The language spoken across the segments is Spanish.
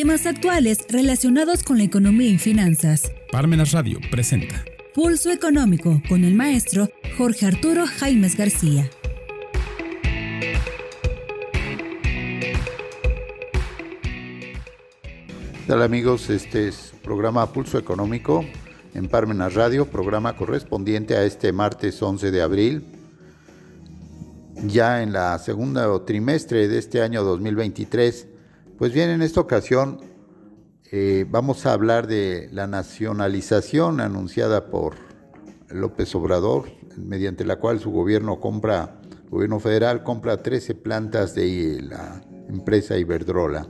Temas actuales relacionados con la economía y finanzas. Parmenas Radio presenta Pulso Económico con el maestro Jorge Arturo Jaimes García. Hola amigos? Este es programa Pulso Económico en Parmenas Radio, programa correspondiente a este martes 11 de abril. Ya en la segunda trimestre de este año 2023, pues bien, en esta ocasión eh, vamos a hablar de la nacionalización anunciada por López Obrador, mediante la cual su gobierno compra, gobierno federal compra 13 plantas de la empresa Iberdrola.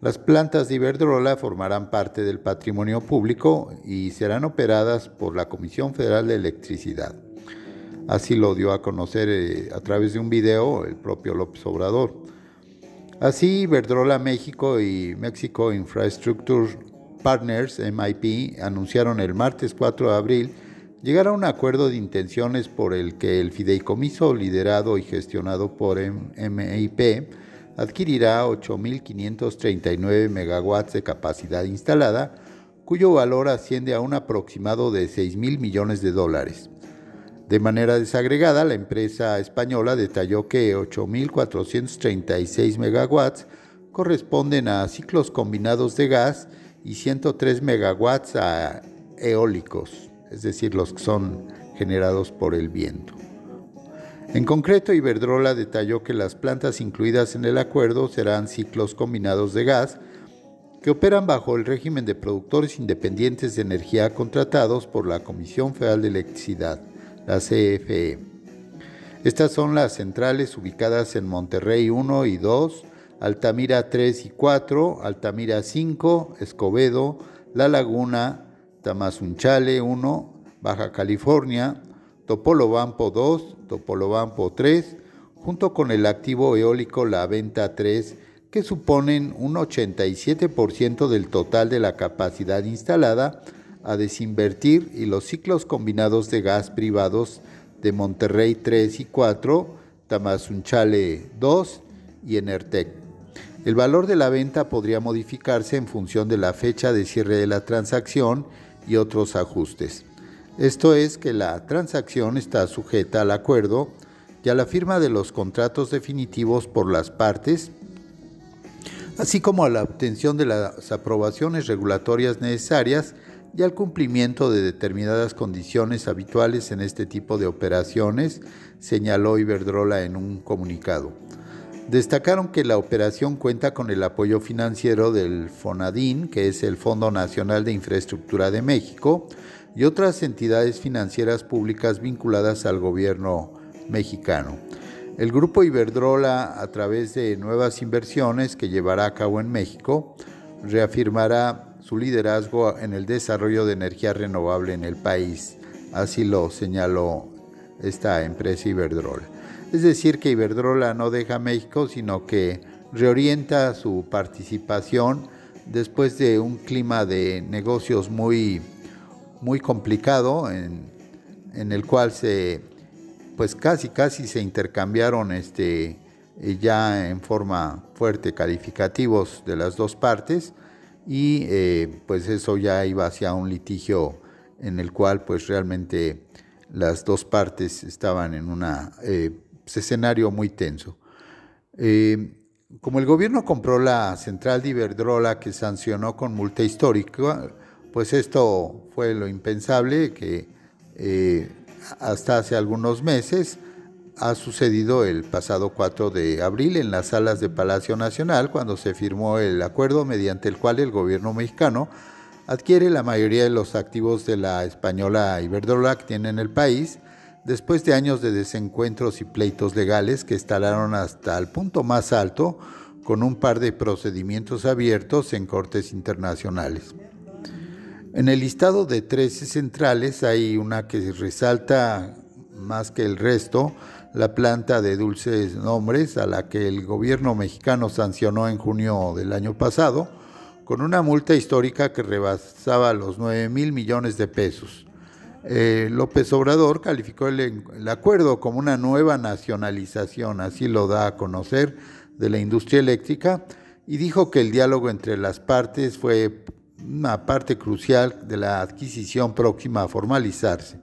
Las plantas de Iberdrola formarán parte del patrimonio público y serán operadas por la Comisión Federal de Electricidad. Así lo dio a conocer eh, a través de un video el propio López Obrador. Así, Iberdrola México y Mexico Infrastructure Partners, MIP, anunciaron el martes 4 de abril llegar a un acuerdo de intenciones por el que el fideicomiso liderado y gestionado por MIP adquirirá 8.539 megawatts de capacidad instalada, cuyo valor asciende a un aproximado de 6.000 millones de dólares. De manera desagregada, la empresa española detalló que 8.436 megawatts corresponden a ciclos combinados de gas y 103 megawatts a eólicos, es decir, los que son generados por el viento. En concreto, Iberdrola detalló que las plantas incluidas en el acuerdo serán ciclos combinados de gas que operan bajo el régimen de productores independientes de energía contratados por la Comisión Federal de Electricidad, la CFE. Estas son las centrales ubicadas en Monterrey 1 y 2, Altamira 3 y 4, Altamira 5, Escobedo, La Laguna, Tamazunchale 1, Baja California, Topolobampo 2, Topolobampo 3, junto con el activo eólico La Venta 3, que suponen un 87% del total de la capacidad instalada a desinvertir y los ciclos combinados de gas privados de Monterrey 3 y 4, Tamazunchale 2 y Enertec. El valor de la venta podría modificarse en función de la fecha de cierre de la transacción y otros ajustes. Esto es que la transacción está sujeta al acuerdo y a la firma de los contratos definitivos por las partes, así como a la obtención de las aprobaciones regulatorias necesarias y al cumplimiento de determinadas condiciones habituales en este tipo de operaciones, señaló Iberdrola en un comunicado. Destacaron que la operación cuenta con el apoyo financiero del FONADIN, que es el Fondo Nacional de Infraestructura de México, y otras entidades financieras públicas vinculadas al gobierno mexicano. El grupo Iberdrola, a través de nuevas inversiones que llevará a cabo en México, reafirmará su liderazgo en el desarrollo de energía renovable en el país. Así lo señaló esta empresa Iberdrola. Es decir, que Iberdrola no deja México, sino que reorienta su participación después de un clima de negocios muy muy complicado en, el cual se pues casi casi se intercambiaron este ya en forma fuerte calificativos de las dos partes y eh, pues eso ya iba hacia un litigio en el cual pues realmente las dos partes estaban en un eh, escenario muy tenso. como el gobierno compró la central de Iberdrola que sancionó con multa histórica, pues esto fue lo impensable que eh, hasta hace algunos meses ha sucedido el pasado 4 de abril en las salas de Palacio Nacional cuando se firmó el acuerdo mediante el cual el gobierno mexicano adquiere la mayoría de los activos de la española Iberdrola que tiene en el país después de años de desencuentros y pleitos legales que instalaron hasta el punto más alto con un par de procedimientos abiertos en cortes internacionales. En el listado de 13 centrales hay una que resalta más que el resto, la planta de dulces nombres a la que el gobierno mexicano sancionó en junio del año pasado con una multa histórica que rebasaba los 9 mil millones de pesos. Eh, López Obrador calificó el, el acuerdo como una nueva nacionalización, así lo da a conocer, de la industria eléctrica y dijo que el diálogo entre las partes fue una parte crucial de la adquisición próxima a formalizarse.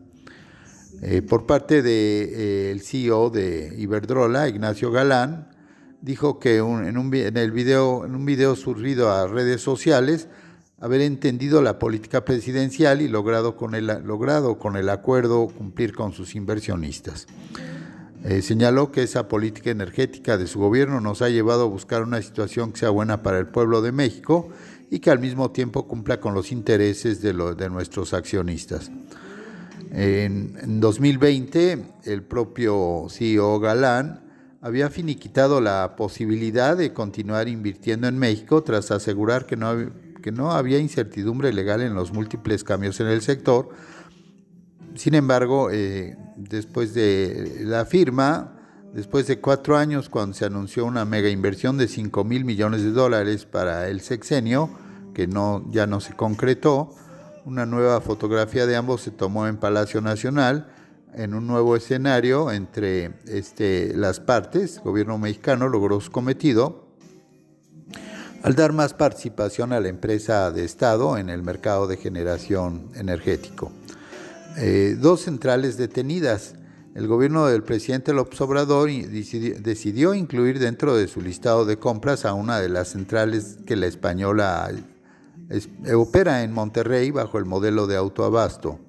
Eh, por parte del de, eh, CEO de Iberdrola, Ignacio Galán, dijo que en, un, video, en surgido a redes sociales, haber entendido la política presidencial y logrado con el, acuerdo cumplir con sus inversionistas. Eh, señaló que esa política energética de su gobierno nos ha llevado a buscar una situación que sea buena para el pueblo de México y que al mismo tiempo cumpla con los intereses de nuestros accionistas. En, en, 2020, el propio CEO Galán había finiquitado la posibilidad de continuar invirtiendo en México tras asegurar que no, que no había incertidumbre legal en los múltiples cambios en el sector. Sin embargo, eh, después de la firma, después de cuatro años, cuando se anunció una mega inversión de 5 mil millones de dólares para el sexenio, que no, ya no se concretó, una nueva fotografía de ambos se tomó en Palacio Nacional en un nuevo escenario entre este, las partes. El gobierno mexicano logró su cometido al dar más participación a la empresa de Estado en el mercado de generación energético. Eh, dos centrales detenidas. El gobierno del presidente López Obrador decidió incluir dentro de su listado de compras a una de las centrales que la española opera en Monterrey bajo el modelo de autoabasto.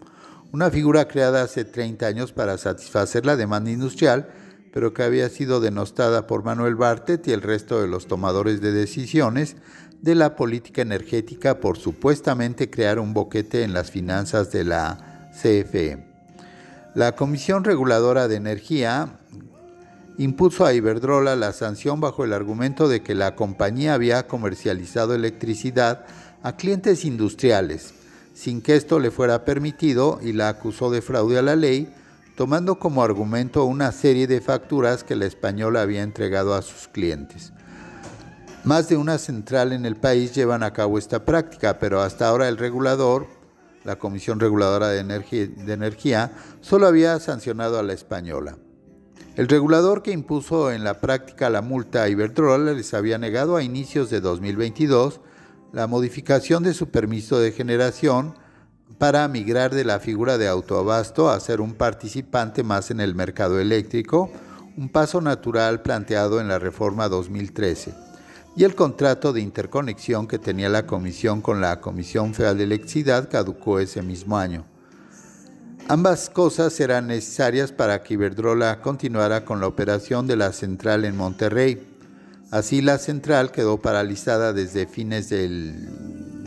Una figura creada hace 30 años para satisfacer la demanda industrial pero que había sido denostada por Manuel Bartet y el resto de los tomadores de decisiones de la política energética por supuestamente crear un boquete en las finanzas de la CFE. La Comisión Reguladora de Energía impuso a Iberdrola la sanción bajo el argumento de que la compañía había comercializado electricidad a clientes industriales, sin que esto le fuera permitido y la acusó de fraude a la ley tomando como argumento una serie de facturas que la española había entregado a sus clientes. Más de una central en el país llevan a cabo esta práctica, pero hasta ahora el regulador, la Comisión Reguladora de Energía, solo había sancionado a la española. El regulador que impuso en la práctica la multa a Iberdrola les había negado a inicios de 2022 la modificación de su permiso de generación para migrar de la figura de autoabasto a ser un participante más en el mercado eléctrico, un paso natural planteado en la reforma 2013, y el contrato de interconexión que tenía la Comisión con la Comisión Federal de Electricidad caducó ese mismo año. Ambas cosas eran necesarias para que Iberdrola continuara con la operación de la central en Monterrey. Así la central quedó paralizada desde fines del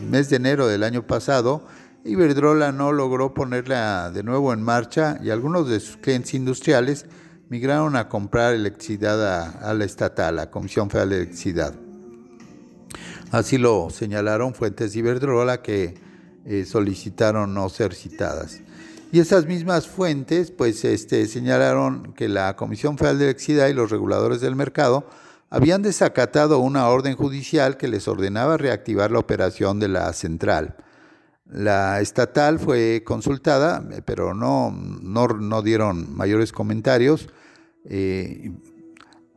mes de enero del año pasado Iberdrola no logró ponerla de nuevo en marcha y algunos de sus clientes industriales migraron a comprar electricidad a, la estatal, la Comisión Federal de Electricidad. Así lo señalaron fuentes de Iberdrola que eh, solicitaron no ser citadas. Y esas mismas fuentes pues, este, señalaron que la Comisión Federal de Electricidad y los reguladores del mercado habían desacatado una orden judicial que les ordenaba reactivar la operación de la central. La estatal fue consultada, pero no, no, dieron mayores comentarios. Eh,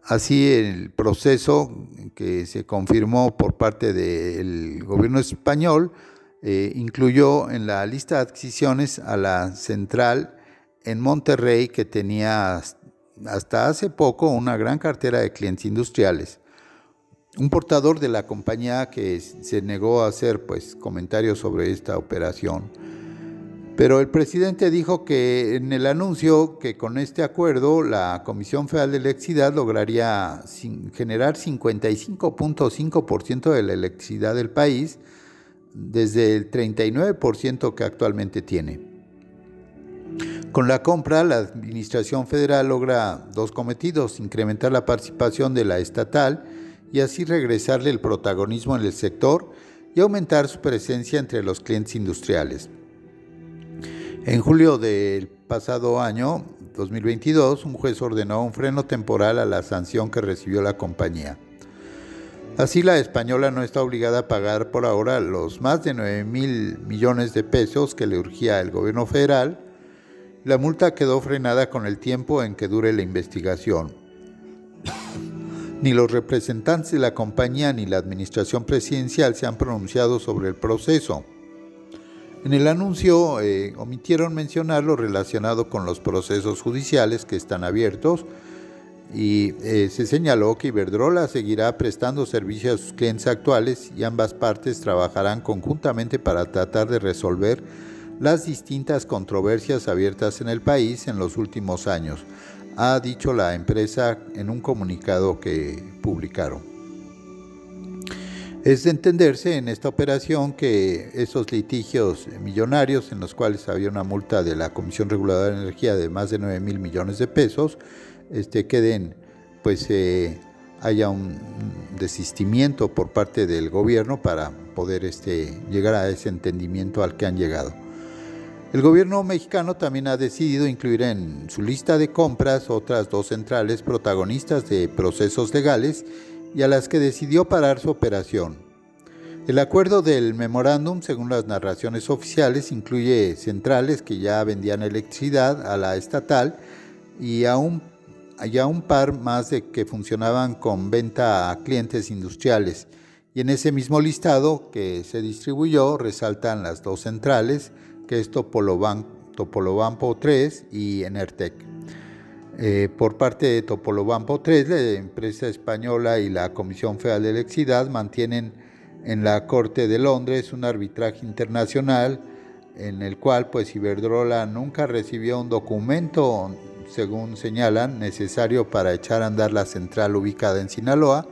así el proceso que se confirmó por parte del gobierno español eh, incluyó en la lista de adquisiciones a la central en Monterrey que tenía hasta hace poco una gran cartera de clientes industriales un portador de la compañía que se negó a hacer pues, comentarios sobre esta operación. Pero el presidente dijo que en el anuncio que con este acuerdo la Comisión Federal de Electricidad lograría generar 55.5% de la electricidad del país desde el 39% que actualmente tiene. Con la compra, la Administración Federal logra dos cometidos, incrementar la participación de la estatal y así regresarle el protagonismo en el sector y aumentar su presencia entre los clientes industriales. En julio del pasado año, 2022, un juez ordenó un freno temporal a la sanción que recibió la compañía. Así la española no está obligada a pagar por ahora los más de 9 mil millones de pesos que le urgía el gobierno federal. La multa quedó frenada con el tiempo en que dure la investigación. Ni los representantes de la compañía ni la administración presidencial se han pronunciado sobre el proceso. En el anuncio eh, omitieron mencionar lo relacionado con los procesos judiciales que están abiertos y eh, se señaló que Iberdrola seguirá prestando servicio a sus clientes actuales y ambas partes trabajarán conjuntamente para tratar de resolver las distintas controversias abiertas en el país en los últimos años, ha dicho la empresa en un comunicado que publicaron. Es de entenderse en esta operación que esos litigios millonarios en los cuales había una multa de la Comisión Reguladora de Energía de más de 9 mil millones de pesos, este, queden, pues eh, haya un desistimiento por parte del gobierno para poder este, llegar a ese entendimiento al que han llegado. El gobierno mexicano también ha decidido incluir en su lista de compras otras dos centrales protagonistas de procesos legales y a las que decidió parar su operación. El acuerdo del memorándum, según las narraciones oficiales, incluye centrales que ya vendían electricidad a la estatal y a un, un par más de que funcionaban con venta a clientes industriales. Y en ese mismo listado que se distribuyó resaltan las dos centrales, que es Topolobampo 3 y Enertec. Eh, por parte de Topolobampo 3, la empresa española y la Comisión Federal de Electricidad mantienen en la Corte de Londres un arbitraje internacional en el cual pues Iberdrola nunca recibió un documento, según señalan, necesario para echar a andar la central ubicada en Sinaloa,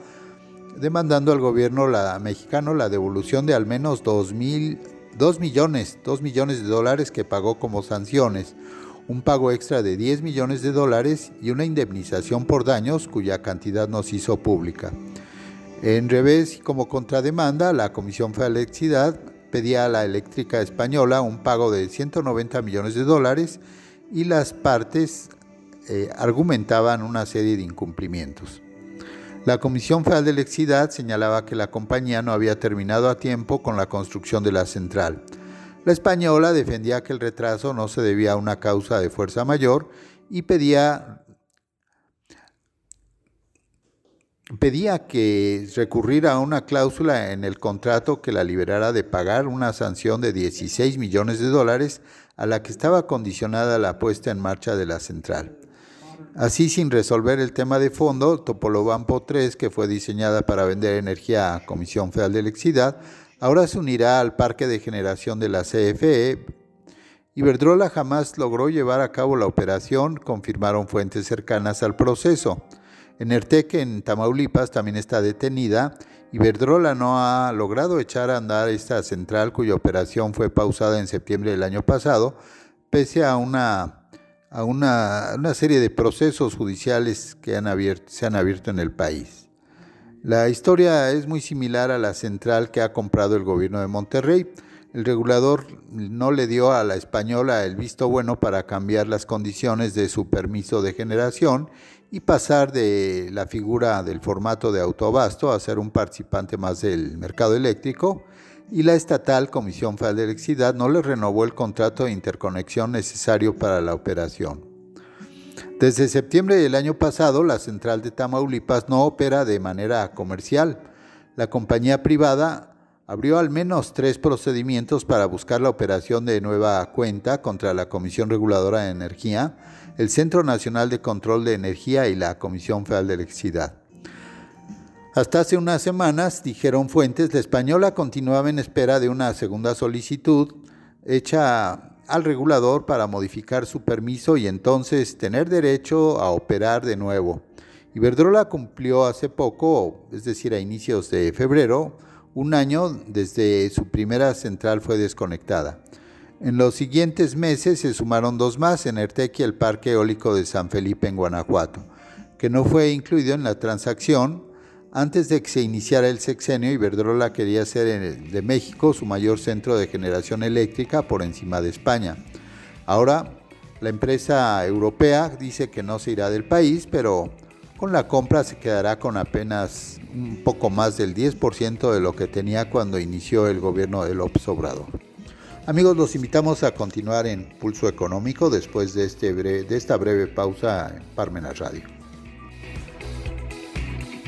demandando al gobierno mexicano la devolución de al menos 2, millones, 2 millones de dólares que pagó como sanciones un pago extra de 10 millones de dólares y una indemnización por daños cuya cantidad no se hizo pública. En revés y como contrademanda, la Comisión Federal de Electricidad pedía a la eléctrica española un pago de 190 millones de dólares y las partes eh, argumentaban una serie de incumplimientos. La Comisión Federal de Electricidad señalaba que la compañía no había terminado a tiempo con la construcción de la central. La española defendía que el retraso no se debía a una causa de fuerza mayor y pedía, pedía que recurriera a una cláusula en el contrato que la liberara de pagar una sanción de 16 millones de dólares a la que estaba condicionada la puesta en marcha de la central. Así, sin resolver el tema de fondo, Topolobampo 3, que fue diseñada para vender energía a Comisión Federal de Electricidad, Ahora se unirá al parque de generación de la CFE. Iberdrola jamás logró llevar a cabo la operación, confirmaron fuentes cercanas al proceso. Enertec en Tamaulipas también está detenida. Iberdrola no ha logrado echar a andar esta central cuya operación fue pausada en septiembre del año pasado, pese a una, a una, serie de procesos judiciales que han se han abierto en el país. La historia es muy similar a la central que ha comprado el gobierno de Monterrey. El regulador no le dio a la española el visto bueno para cambiar las condiciones de su permiso de generación y pasar de la figura del formato de autoabasto a ser un participante más del mercado eléctrico y la estatal Comisión Federal de Electricidad no le renovó el contrato de interconexión necesario para la operación. Desde septiembre del año pasado, la central de Tamaulipas no opera de manera comercial. La compañía privada abrió al menos tres procedimientos para buscar la operación de nueva cuenta contra la Comisión Reguladora de Energía, el Centro Nacional de Control de Energía y la Comisión Federal de Electricidad. Hasta hace unas semanas, dijeron fuentes, la española continuaba en espera de una segunda solicitud hecha al regulador para modificar su permiso y entonces tener derecho a operar de nuevo. Iberdrola cumplió hace poco, es decir, a inicios de febrero, un año desde su primera central fue desconectada. En los siguientes meses se sumaron dos más, en Ertec y el Parque Eólico de San Felipe en Guanajuato, que no fue incluido en la transacción antes de que se iniciara el sexenio, Iberdrola quería ser de México su mayor centro de generación eléctrica por encima de España. Ahora, la empresa europea dice que no se irá del país, pero con la compra se quedará con apenas un poco más del 10% de lo que tenía cuando inició el gobierno de López Obrador. Amigos, los invitamos a continuar en Pulso Económico después de, este de esta breve pausa en Parmenas Radio.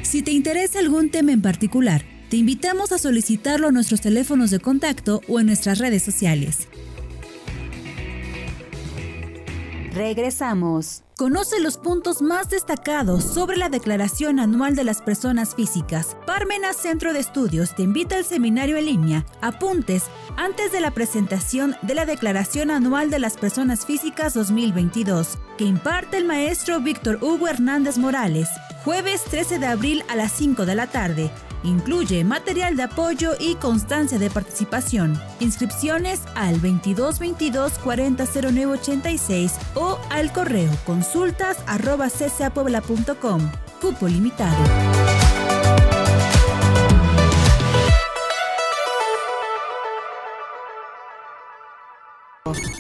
Si te interesa algún tema en particular, te invitamos a solicitarlo a nuestros teléfonos de contacto o en nuestras redes sociales. Regresamos. Conoce los puntos más destacados sobre la Declaración Anual de las Personas Físicas. Parmenas Centro de Estudios te invita al seminario en línea. Apuntes antes de la presentación de la Declaración Anual de las Personas Físicas 2022, que imparte el maestro Víctor Hugo Hernández Morales, jueves 13 de abril a las 5 de la tarde. Incluye material de apoyo y constancia de participación. Inscripciones al 2222 400986 o al correo consultas Cupo limitado.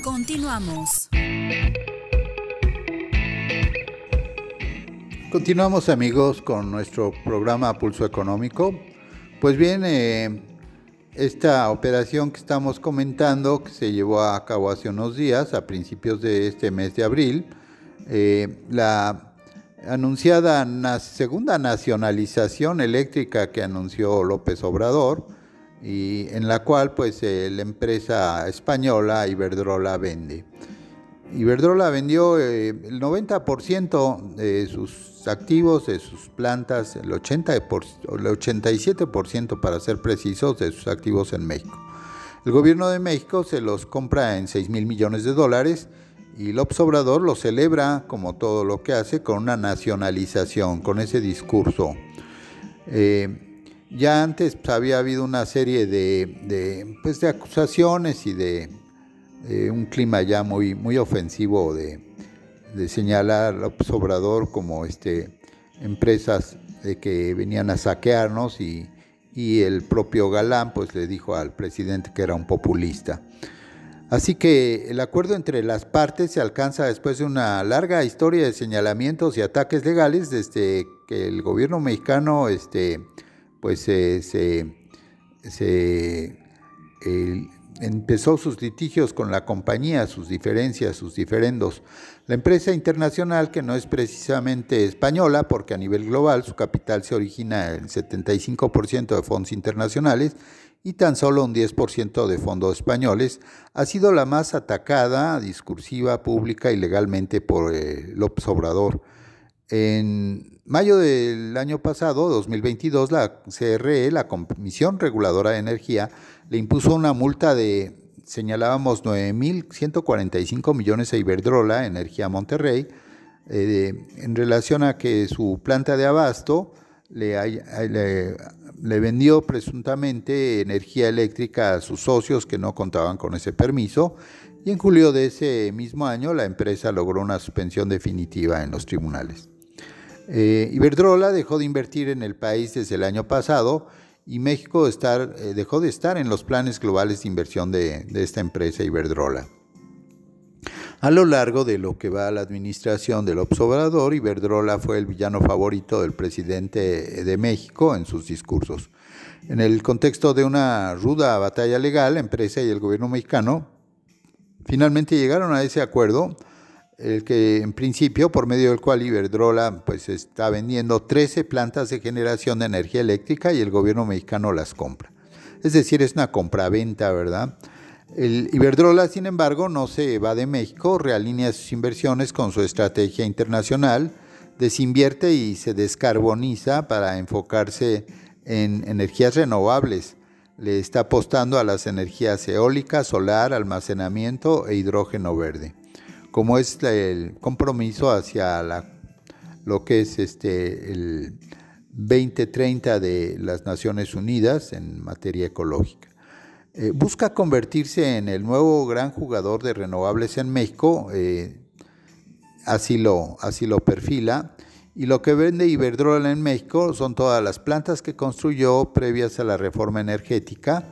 Continuamos. Continuamos amigos con nuestro programa Pulso Económico. Pues bien, eh, esta operación que estamos comentando, que se llevó a cabo hace unos días, a principios de este mes de abril, eh, la anunciada segunda nacionalización eléctrica que anunció López Obrador, y en la cual pues eh, la empresa española Iberdrola vende. Iberdrola vendió el 90% de sus activos, de sus plantas, el, 80 el 87% para ser precisos de sus activos en México. El gobierno de México se los compra en 6 mil millones de dólares y López Obrador lo celebra, como todo lo que hace, con una nacionalización, con ese discurso. Eh, ya antes pues, había habido una serie de, pues, de acusaciones y de un clima ya muy, muy ofensivo de, señalar a Obrador como este, empresas de que venían a saquearnos y, el propio Galán pues le dijo al presidente que era un populista. Así que el acuerdo entre las partes se alcanza después de una larga historia de señalamientos y ataques legales desde que el gobierno mexicano este, pues, se, empezó sus litigios con la compañía, sus diferencias, sus diferendos. La empresa internacional, que no es precisamente española, porque a nivel global su capital se origina en 75% de fondos internacionales y tan solo un 10% de fondos españoles, ha sido la más atacada, discursiva, pública y legalmente por eh, López Obrador. En mayo del año pasado, 2022, la CRE, la Comisión Reguladora de Energía, le impuso una multa de señalábamos 9.145 millones a Iberdrola, Energía Monterrey, eh, en relación a que su planta de abasto le, le, vendió presuntamente energía eléctrica a sus socios que no contaban con ese permiso y en julio de ese mismo año la empresa logró una suspensión definitiva en los tribunales. Eh, Iberdrola dejó de invertir en el país desde el año pasado y México eh, dejó de estar en los planes globales de inversión de, esta empresa Iberdrola. A lo largo de lo que va a la administración del observador, Iberdrola fue el villano favorito del presidente de México en sus discursos. En el contexto de una ruda batalla legal, la empresa y el gobierno mexicano finalmente llegaron a ese acuerdo el que en principio, por medio del cual Iberdrola pues, está vendiendo 13 plantas de generación de energía eléctrica y el gobierno mexicano las compra. Es decir, es una compraventa, ¿verdad? El Iberdrola, sin embargo, no se va de México, realinea sus inversiones con su estrategia internacional, desinvierte y se descarboniza para enfocarse en energías renovables. Le está apostando a las energías eólicas, solar, almacenamiento e hidrógeno verde como es el compromiso hacia lo que es este, el 2030 de las Naciones Unidas en materia ecológica. Eh, busca convertirse en el nuevo gran jugador de renovables en México, eh, así, lo, así lo perfila, y lo que vende Iberdrola en México son todas las plantas que construyó previas a la reforma energética,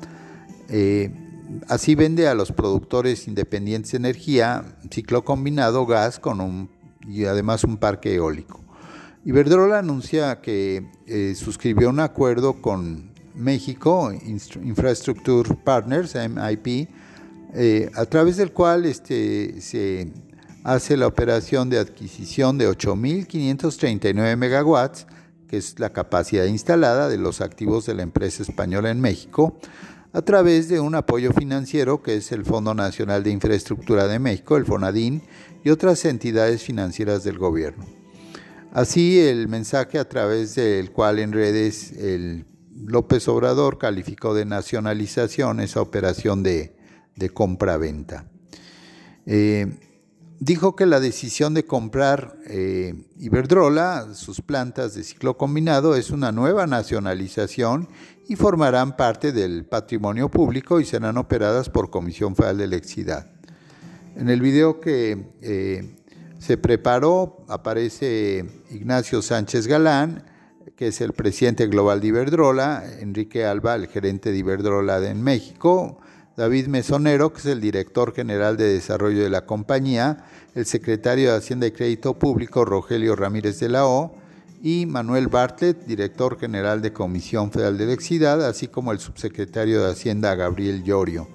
eh, Así vende a los productores independientes de energía, ciclo combinado, gas con un, y además un parque eólico. Iberdrola anuncia que eh, suscribió un acuerdo con México, Infrastructure Partners, MIP, eh, a través del cual este, se hace la operación de adquisición de 8.539 megawatts que es la capacidad instalada de los activos de la empresa española en México, a través de un apoyo financiero que es el Fondo Nacional de Infraestructura de México, el FONADIN, y otras entidades financieras del gobierno. Así, el mensaje a través del cual en redes el López Obrador calificó de nacionalización esa operación de, compra-venta. Eh, dijo que la decisión de comprar eh, Iberdrola, sus plantas de ciclo combinado, es una nueva nacionalización y formarán parte del patrimonio público y serán operadas por Comisión Federal de Electricidad. En el video que eh, se preparó aparece Ignacio Sánchez Galán, que es el presidente global de Iberdrola, Enrique Alba, el gerente de Iberdrola en México, David Mesonero, que es el director general de desarrollo de la compañía, el secretario de Hacienda y Crédito Público, Rogelio Ramírez de la O, y Manuel Bartlett, director general de Comisión Federal de Electricidad, así como el subsecretario de Hacienda, Gabriel Llorio.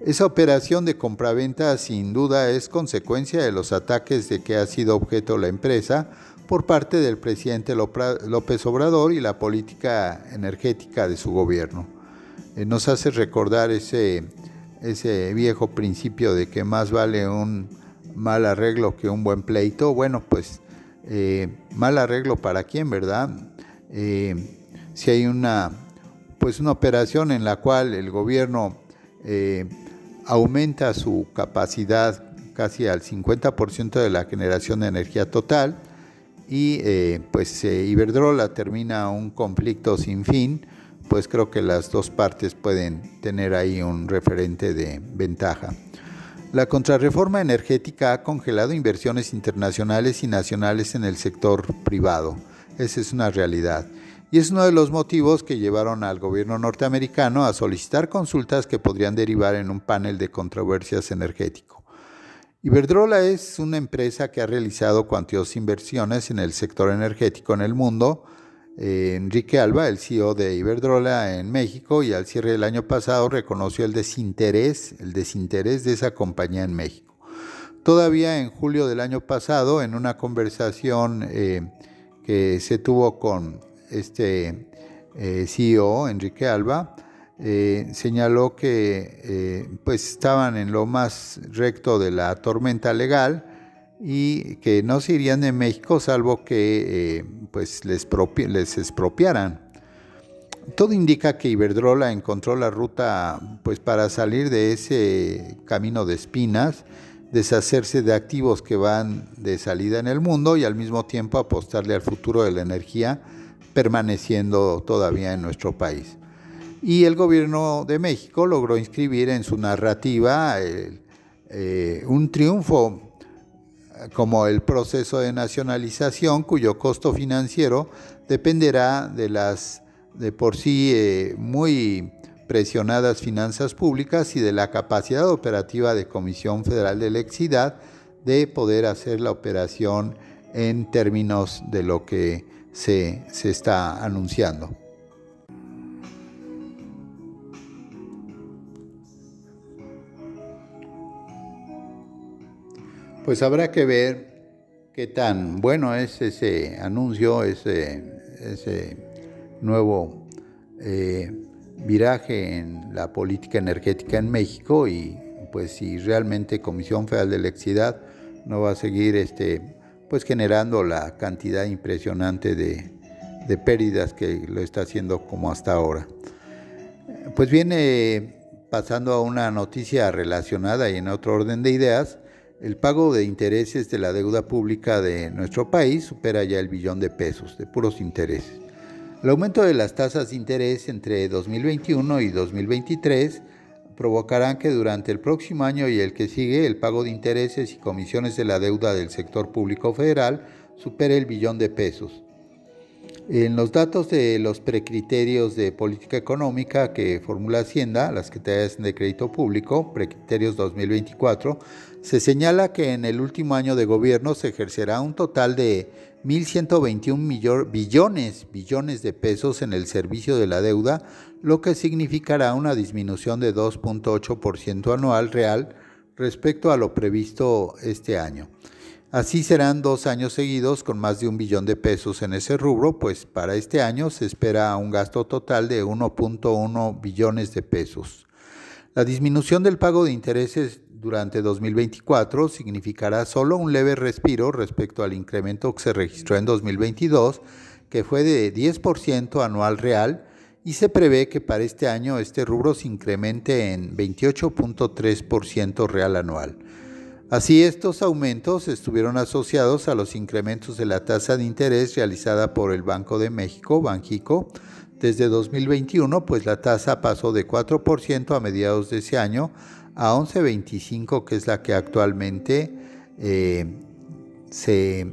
Esa operación de compraventa sin duda es consecuencia de los ataques de que ha sido objeto la empresa por parte del presidente López Obrador y la política energética de su gobierno. Eh, nos hace recordar ese, ese viejo principio de que más vale un mal arreglo que un buen pleito. Bueno, pues eh, mal arreglo para quién, ¿verdad? Eh, si hay una, pues una operación en la cual el gobierno aumenta su capacidad casi al 50% de la generación de energía total, y pues Iberdrola termina un conflicto sin fin, pues creo que las dos partes pueden tener ahí un referente de ventaja. La contrarreforma energética ha congelado inversiones internacionales y nacionales en el sector privado. Esa es una realidad. Y es uno de los motivos que llevaron al gobierno norteamericano a solicitar consultas que podrían derivar en un panel de controversias energético. Iberdrola es una empresa que ha realizado cuantiosas inversiones en el sector energético en el mundo. Eh, Enrique Alba, el CEO de Iberdrola en México, y al cierre del año pasado reconoció el desinterés, el desinterés de esa compañía en México. Todavía en julio del año pasado, en una conversación eh, que se tuvo con este eh, CEO, Enrique Alba, señaló que pues estaban en lo más recto de la tormenta legal y que no se irían de México salvo que eh, pues les, les expropiaran. Todo indica que Iberdrola encontró la ruta pues para salir de ese camino de espinas, deshacerse de activos que van de salida en el mundo y al mismo tiempo apostarle al futuro de la energía permaneciendo todavía en nuestro país y el gobierno de México logró inscribir en su narrativa eh, un triunfo como el proceso de nacionalización cuyo costo financiero dependerá de las de por sí eh, muy presionadas finanzas públicas y de la capacidad operativa de Comisión Federal de Electricidad de poder hacer la operación en términos de lo que se, se está anunciando. Pues habrá que ver qué tan bueno es ese anuncio, ese, nuevo eh, viraje en la política energética en México y pues si realmente Comisión Federal de Electricidad no va a seguir este, pues generando la cantidad impresionante de, de pérdidas que lo está haciendo como hasta ahora. Pues viene pasando a una noticia relacionada y en otro orden de ideas, el pago de intereses de la deuda pública de nuestro país supera ya el billón de pesos de puros intereses. El aumento de las tasas de interés entre 2021 y 2023 provocarán que durante el próximo año y el que sigue el pago de intereses y comisiones de la deuda del sector público federal supere el billón de pesos. En los datos de los precriterios de política económica que formula Hacienda, las criterios de crédito público, precriterios 2024, se señala que en el último año de gobierno se ejercerá un total de 1.121 billones, billones de pesos en el servicio de la deuda, lo que significará una disminución de 2.8% anual real respecto a lo previsto este año. Así serán dos años seguidos con más de un billón de pesos en ese rubro, pues para este año se espera un gasto total de 1.1 billones de pesos. La disminución del pago de intereses durante 2024 significará solo un leve respiro respecto al incremento que se registró en 2022, que fue de 10% anual real, y se prevé que para este año este rubro se incremente en 28.3% real anual. Así, estos aumentos estuvieron asociados a los incrementos de la tasa de interés realizada por el Banco de México, Banjico, desde 2021, pues la tasa pasó de 4% a mediados de ese año a 11.25, que es la que actualmente eh, se,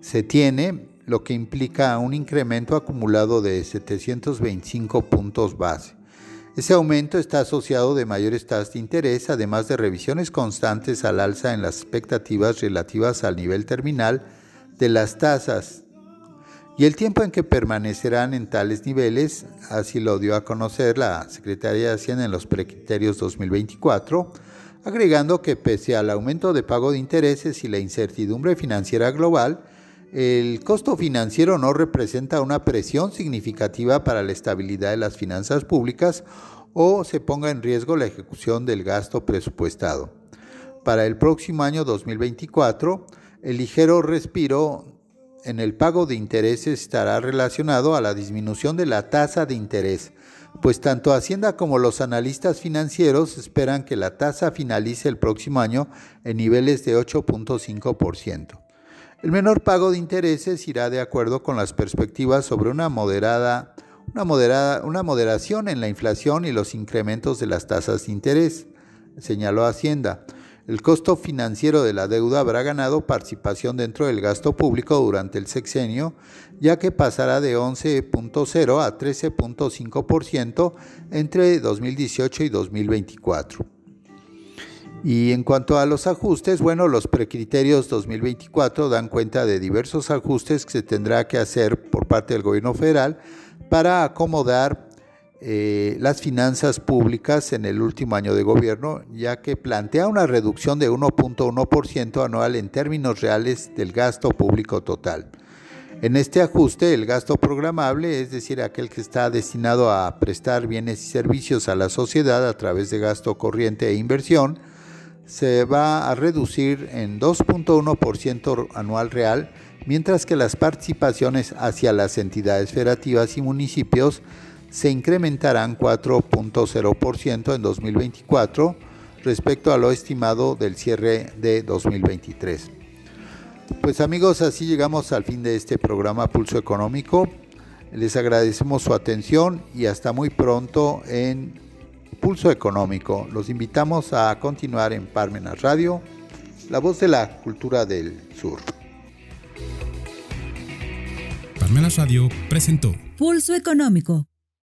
se tiene, lo que implica un incremento acumulado de 725 puntos base. Ese aumento está asociado de mayores tasas de interés, además de revisiones constantes al alza en las expectativas relativas al nivel terminal de las tasas y el tiempo en que permanecerán en tales niveles, así lo dio a conocer la Secretaría de Hacienda en los precriterios 2024, agregando que pese al aumento de pago de intereses y la incertidumbre financiera global, el costo financiero no representa una presión significativa para la estabilidad de las finanzas públicas o se ponga en riesgo la ejecución del gasto presupuestado. Para el próximo año 2024, el ligero respiro en el pago de intereses estará relacionado a la disminución de la tasa de interés, pues tanto Hacienda como los analistas financieros esperan que la tasa finalice el próximo año en niveles de 8.5%. El menor pago de intereses irá de acuerdo con las perspectivas sobre una moderada, una moderada, una moderación en la inflación y los incrementos de las tasas de interés, señaló Hacienda. El costo financiero de la deuda habrá ganado participación dentro del gasto público durante el sexenio, ya que pasará de 11.0 a 13.5% entre 2018 y 2024. Y en cuanto a los ajustes, bueno, los precriterios 2024 dan cuenta de diversos ajustes que se tendrá que hacer por parte del gobierno federal para acomodar eh, las finanzas públicas en el último año de gobierno, ya que plantea una reducción de 1.1% anual en términos reales del gasto público total. En este ajuste, el gasto programable, es decir, aquel que está destinado a prestar bienes y servicios a la sociedad a través de gasto corriente e inversión, se va a reducir en 2.1% anual real, mientras que las participaciones hacia las entidades federativas y municipios se incrementarán 4.0% en 2024 respecto a lo estimado del cierre de 2023. Pues amigos, así llegamos al fin de este programa Pulso Económico. Les agradecemos su atención y hasta muy pronto en Pulso Económico. Los invitamos a continuar en Parmenas Radio, la voz de la cultura del sur. Parmenas Radio presentó Pulso Económico